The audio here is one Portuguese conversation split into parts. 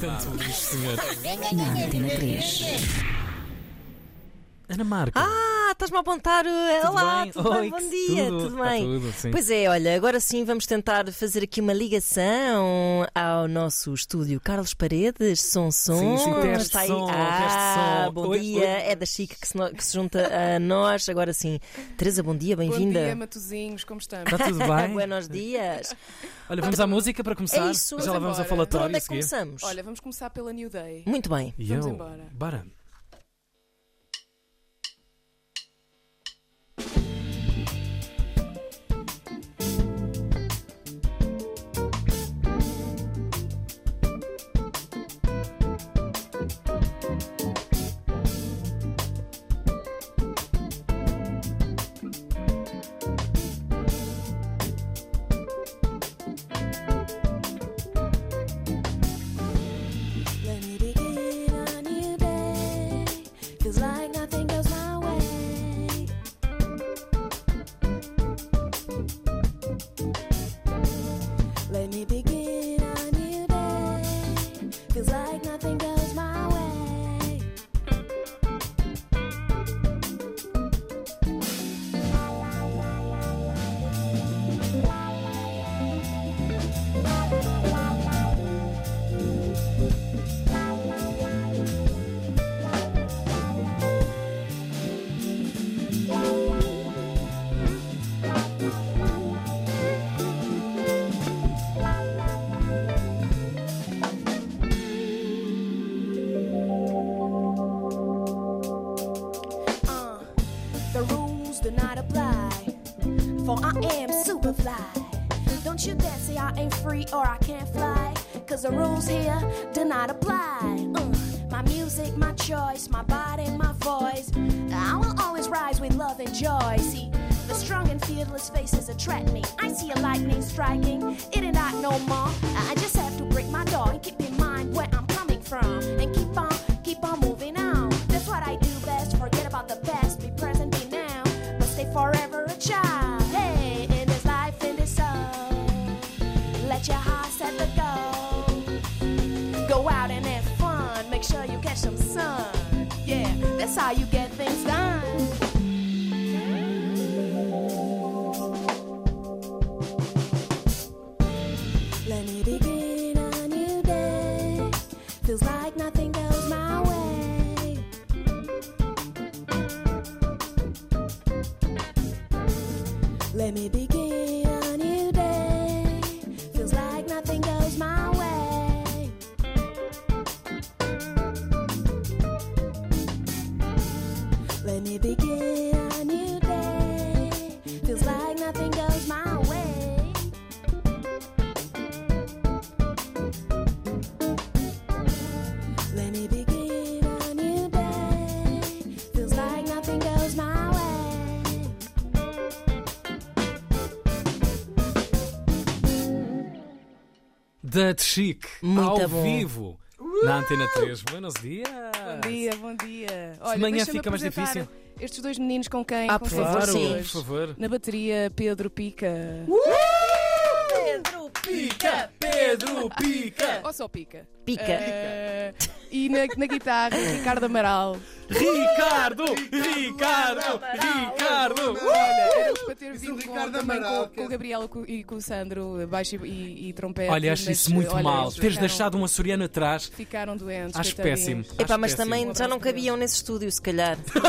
Tanto isto, senhor. na Antena 3. Ana Marca. Ah, estás-me a apontar. uh, tudo Olá, bem? tudo Oi, bem? Bom dia, tudo, tudo, tá bem? tudo, sim. Pois é, olha, agora sim vamos tentar fazer aqui uma ligação ao nosso estúdio Carlos Paredes, Som Som. Sim, sim, teste Está aí. som, ah, teste som. bom Oi, dia. oi. É da Chica que se, no- que se junta a nós. Agora sim. Teresa, bom dia, Bom dia, bem-vinda. Matozinhos, como estamos? Está tudo bem? Buenos dias. Olha, vamos à música para começar. É isso. Já lá vamos Vamos ao embora. Por falatório onde é que começamos? Olha, vamos começar pela New Day. Muito bem. E Vamos eu? embora. Bora. Don't you dare say I ain't free or I can't fly. Cause the rules here do not apply. Uh, my music, my choice, my body, my voice. I will always rise with love and joy. See, the strong and fearless faces attract me. I see a lightning striking, it ain't not no more. I just have to break my door and keep in mind where I'm coming from. And keep on, keep on moving special son. Yeah, that's how you get things done. Da Chic, Muito ao bom. vivo, na Antena 3. Buenos dias. Bom dia, bom dia. Olha, Amanhã deixa-me fica mais apresentar difícil. Estes dois meninos com quem Ah, com por quem favor, sim. por favor. Na bateria, Pedro Pica. Pedro, Pica, Pedro, pica. Ou só Pica? Pica. Eh, e na, na guitarra, Ricardo Amaral. Ricardo, Ricardo, Ricardo. Olha, eles para ter vindo com, Ricardo também Amaral, com, com o Gabriel e com o Sandro, baixo e, e, trompete. Olha, acho mas, isso muito olha, mal. eles Teres ficaram- deixado um açoriano atrás, Ficaram doentes. acho coitadinhos. péssimo. Epá, Acho mas péssimo. também já não cabiam nesse estúdio, se calhar. Se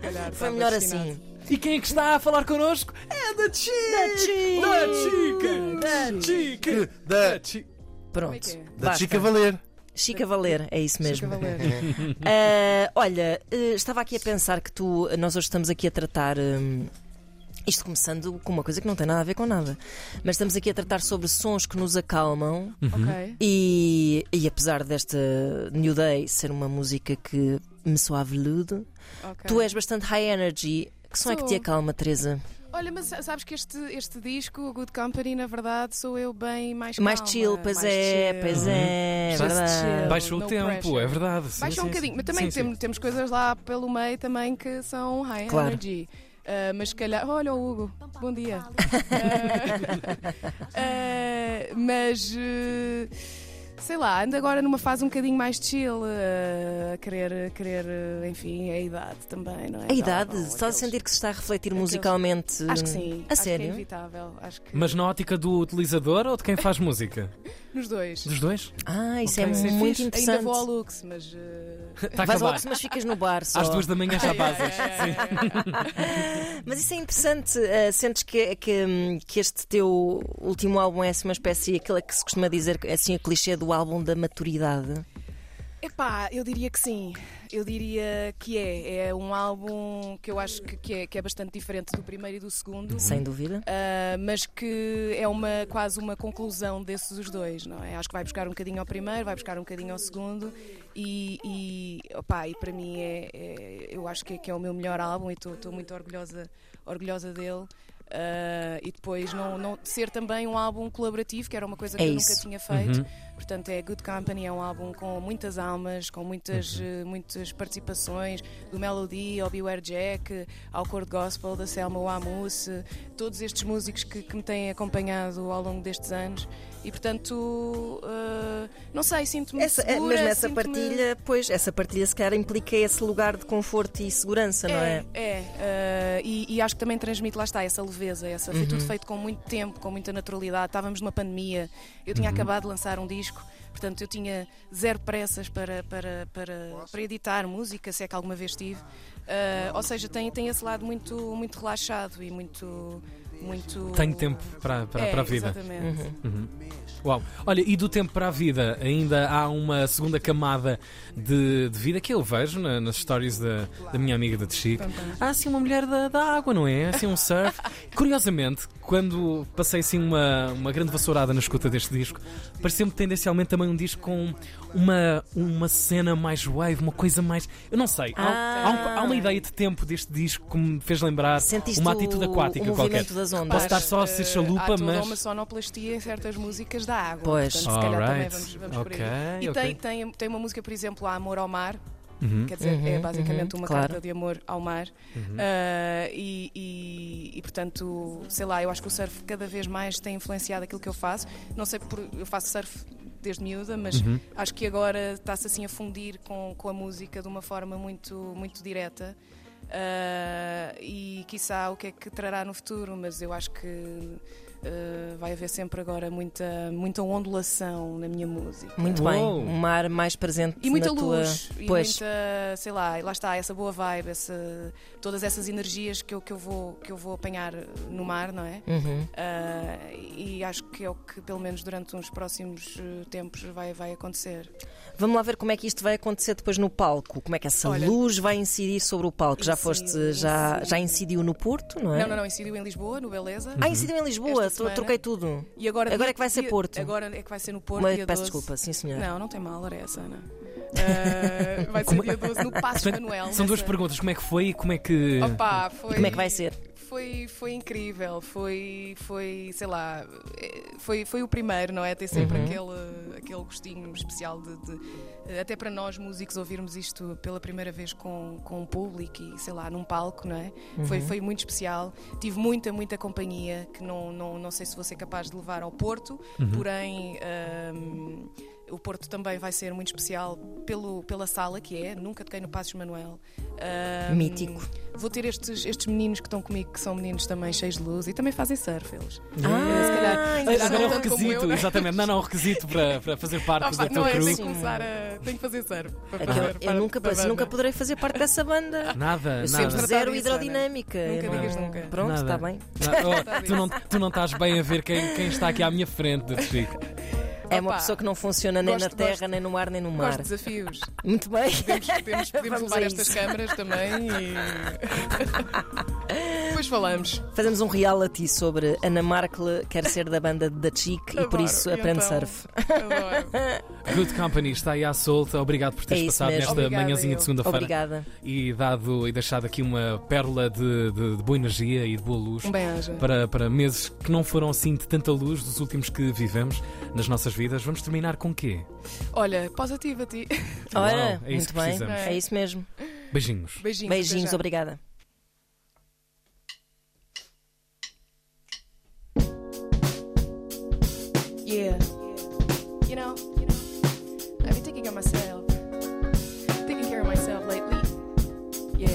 calhar, Foi estava melhor destinado. assim. E quem é que está a falar connosco? É da Chic! Da Chic! Da Chic! Da Chic! Da, Chic! Pronto. É é? da. Chica Valer. Chica Valer, é isso mesmo. Chica Valer. Ah, olha, eh, estava aqui a pensar que tu, nós hoje estamos aqui a tratar. hum, isto começando com uma coisa que não tem nada a ver com nada. Mas estamos aqui a tratar sobre sons que nos acalmam Ok. e, e apesar desta New Day ser uma música que me soa veludo, ok. tu és bastante high energy. Que som é que te acalma, Teresa? Olha, mas sabes que este, este disco, o Good Company, na verdade, sou eu bem mais Mais calma, chill, pois mais é, chill. pois é, é Just verdade. Baixou no o tempo, pressure. é verdade. sim, Baixa um sim, bocadinho, sim. mas também Sim, sim. temos, temos coisas lá pelo meio também que são high Claro. energy. Ah, mas se calhar, olha o Hugo, bom dia. Ah, ah, mas. Sei lá, ando agora numa fase um bocadinho mais chill, eh, a querer, a querer, eh, enfim, a idade também, não é? A idade, Não, não, estás a aqueles- sentir que se está a refletir aqueles- musicalmente? Acho que sim. A acho Que é sério? inevitável. Acho que Mas na ótica do utilizador ou de quem faz música? nos dois. Dos dois? Ah, isso é Isso é muito Fixe. interessante. Ainda vou ao Lux, mas. Está a Vais ao. Lux, mas ficas no bar só. Às duas da manhã já basas. Mas isso é interessante. eh, sentes que, que, que este teu último álbum é assim uma espécie, aquilo que se costuma dizer, é assim a clichê do álbum da maturidade? Epá, eu diria que sim. Eu diria que é. É um álbum que eu acho que, que é, que é bastante diferente do primeiro e do segundo. Sem dúvida. Ah, mas que é uma, quase uma conclusão desses os dois, não é? Acho que vai buscar um bocadinho ao primeiro, vai buscar um bocadinho ao segundo e, e, opá, e para mim é, é- eu acho que é, que é o meu melhor álbum e estou muito orgulhosa, orgulhosa dele. Ah, e depois não, não ser também um álbum colaborativo, que era uma coisa que É eu isso. nunca tinha feito. Uhum. Portanto, é Good Company, é um álbum com muitas almas, com muitas, Uhum. eh, muitas participações, do Melody ao Beware Jack, ao Cor de Gospel, da Selma Wamus, todos estes músicos que, que me têm acompanhado ao longo destes anos. E portanto, eh, não sei, sinto-me Essa, é, segura, mesmo essa sinto-me- partilha, pois, essa partilha se calhar implica esse lugar de conforto e segurança, não é? É, é, eh, e, e acho que também transmite, lá está, essa leveza, essa, foi Uhum. tudo feito com muito tempo, com muita naturalidade. Estávamos numa pandemia, eu tinha acabado de lançar um disco, portanto eu tinha zero pressas para, para, para, para editar música, se é que alguma vez tive. Eh, ou seja, tem, tem esse lado muito, muito relaxado e muito. Muito Tenho tempo para, para, É, para a vida. Exatamente. Uhum. Uau. Olha, e do tempo para a vida, ainda há uma segunda camada de, de vida que eu vejo na- nas stories da, da minha amiga da Chico. Há assim uma mulher da, da água, não é? Assim um surf. Curiosamente, quando passei assim uma, uma grande vassourada na escuta deste disco, pareceu-me tendencialmente também um disco com uma, uma cena mais wave, uma coisa mais. Eu não sei. Há, há um- há uma ideia de tempo deste disco que me fez lembrar Sentiste uma atitude aquática o qualquer. movimento das ondas. Posso estar só a ser chalupa, há toda mas. uma sonoplastia em certas músicas da água. Pois. Portanto, se calhar também Alright. vamos, vamos por aí. Ok, E ok. tem, tem, tem uma música, por exemplo, a Amor ao Mar, Uhum. quer dizer, é Uhum, basicamente uhum, uma claro. carta de amor ao mar. Uhum. Ah, e, e- e, portanto, sei lá, eu acho que o surf cada vez mais tem influenciado aquilo que eu faço. Não sei por. Eu faço surf desde miúda, mas Uhum. acho que agora está-se assim a fundir com, com a música de uma forma muito, muito direta. Ah, e quiçá o que é que trará no futuro, mas eu acho que ah, vai haver sempre agora muita, muita ondulação na minha música. Muito Uou. bem. Um mar mais presente E muita na tua. luz, e Pois. muita, sei lá, lá está, essa boa vibe, essa, todas essas energias que eu, que, eu vou, que eu vou apanhar no mar, não é? Uhum. Ah, e acho que é o que, pelo menos durante uns próximos eh, tempos, vai, vai acontecer. Vamos lá ver como é que isto vai acontecer depois no palco. Como é que essa Olha- luz vai incidir sobre o palco? Já Incide, foste, já, incide. já incidiu no Porto, não é? Não, não, não, incidiu em Lisboa, no Beleza. Ah, incidiu em Lisboa, semana. troquei tudo. E agora, Agora dia- é que vai ser dia- Porto. Agora é que vai ser no Porto. Mas dia peço 12. desculpa, sim senhor. Não, não tem mal, era essa, Ana. Ah, vai ser Como- dia 12 no Passo Portanto, Manuel. São duas perguntas. Como é que foi e como é que. Opa, foi... E como é que vai ser? Foi, foi incrível, foi, foi, sei lá, eh, foi, foi o primeiro, não é? Tem sempre Uhum. aquele, aquele gostinho especial de, de- até para nós músicos ouvirmos isto pela primeira vez com, com um público e sei lá, num palco, não é? Foi, Uhum. foi muito especial. Tive muita, muita companhia que não, não, não sei se vou ser capaz de levar ao Porto, Uhum. porém. ahm, o Porto também vai ser muito especial pelo, pela sala que é, nunca toquei no Passos Manuel. Ahm, Mítico. Vou ter estes, estes meninos que estão comigo, que são meninos também cheios de luz e também fazem surf eles. Ah, se calhar- se calhar Agora é como requisito, eu, né? exatamente. Não, não, o requisito para, para fazer parte Ah, pá, da tua não é, crew. tenho que começar a. Tenho que fazer surf. para fazer eu parte nunca, da nunca poderei fazer parte dessa banda. Nada, Eu nada. sempre zero hidrodinâmica. Nunca eu digas não- nunca. Pronto, está bem. Não, oh, tu, não, tu não estás bem a ver quem, quem está aqui à minha frente, Chico. É uma Opa, pessoa que não funciona nem gosto, na terra, gosto. nem no mar, nem no mar. Gosto de desafios. Muito bem. Podemos, podemos, podemos levar estas câmaras também e. Depois falamos. Fazemos um reality sobre Ana Markle quer ser da banda da Chic e por isso aprende então? surf. Adoro. Good Company está aí à solta. Obrigado por teres É passado mesmo. nesta Obrigada, manhãzinha eu. de segunda-feira Obrigada. e dado e deixado aqui uma pérola de, de- de boa energia e de boa luz. Um bem-aja. Para, para meses que não foram assim de tanta luz dos últimos que vivemos nas nossas vidas. Vamos terminar com quê? Olha, positivo a ti. Ora, Uau, é muito bem. É isso mesmo. Beijinhos. Beijinhos. Beijinhos, obrigada. Yeah. You know, I've been thinking of myself, taking care of myself lately. Yeah.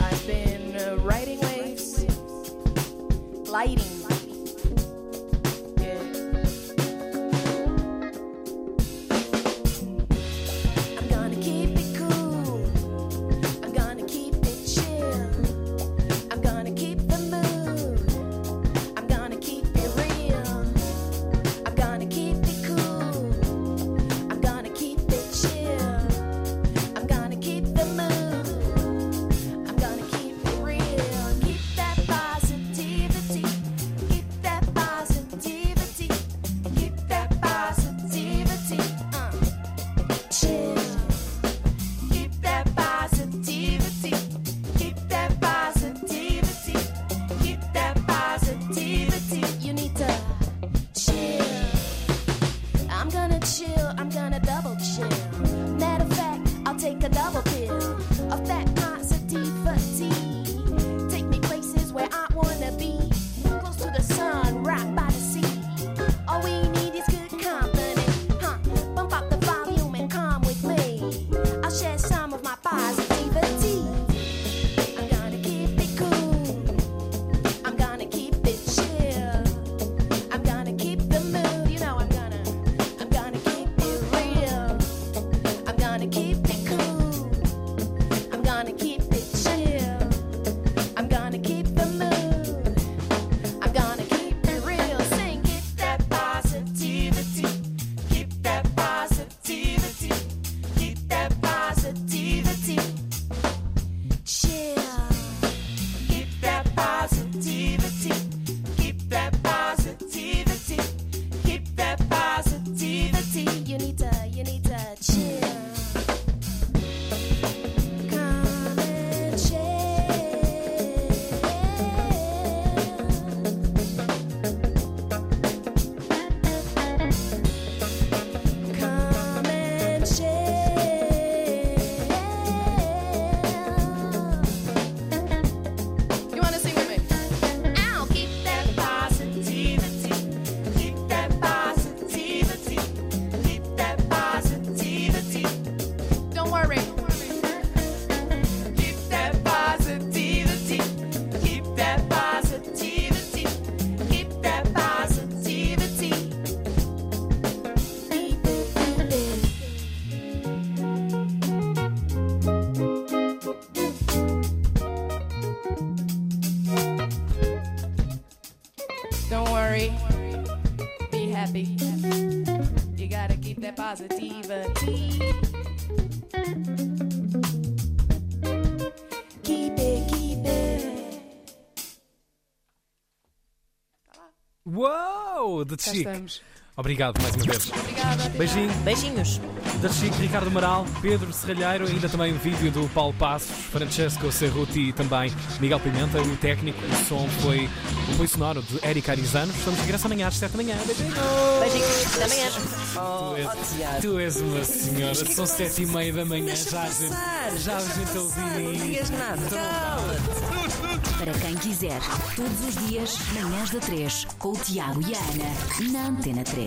I've been uh, writing waves, lighting. Gonna keep it chill. I'm gonna keep the mood. I'm gonna keep it real. Sing, keep that positivity. Keep that positivity. Keep that positivity. Chill. Keep that positivity. Keep that positivity. Keep that positivity. You need to, worry. Be happy. You gotta keep that positivity. Keep it, keep it. Uou! The Cá Chic. Obrigado mais uma vez. Obrigada. Beijinho. Beijinhos. Da Chic, Ricardo Amaral, Pedro Serralheiro, ainda também um vídeo do Paulo Passos, Francesco Cerruti e também Miguel Pimenta, o técnico. O som foi o apoio sonoro de Eric Arizano. Estamos de regresso amanhã às 7 da manhã. Beijinhos! Beijinhos. Até amanhã. Tu és, tu és uma senhora, são 7 e meia da manhã, já a gente, já a gente ouviu Não digas nada. Cala-te. Para quem quiser, todos os dias, manhãs da 3, com o Tiago e a Ana, na Antena 3.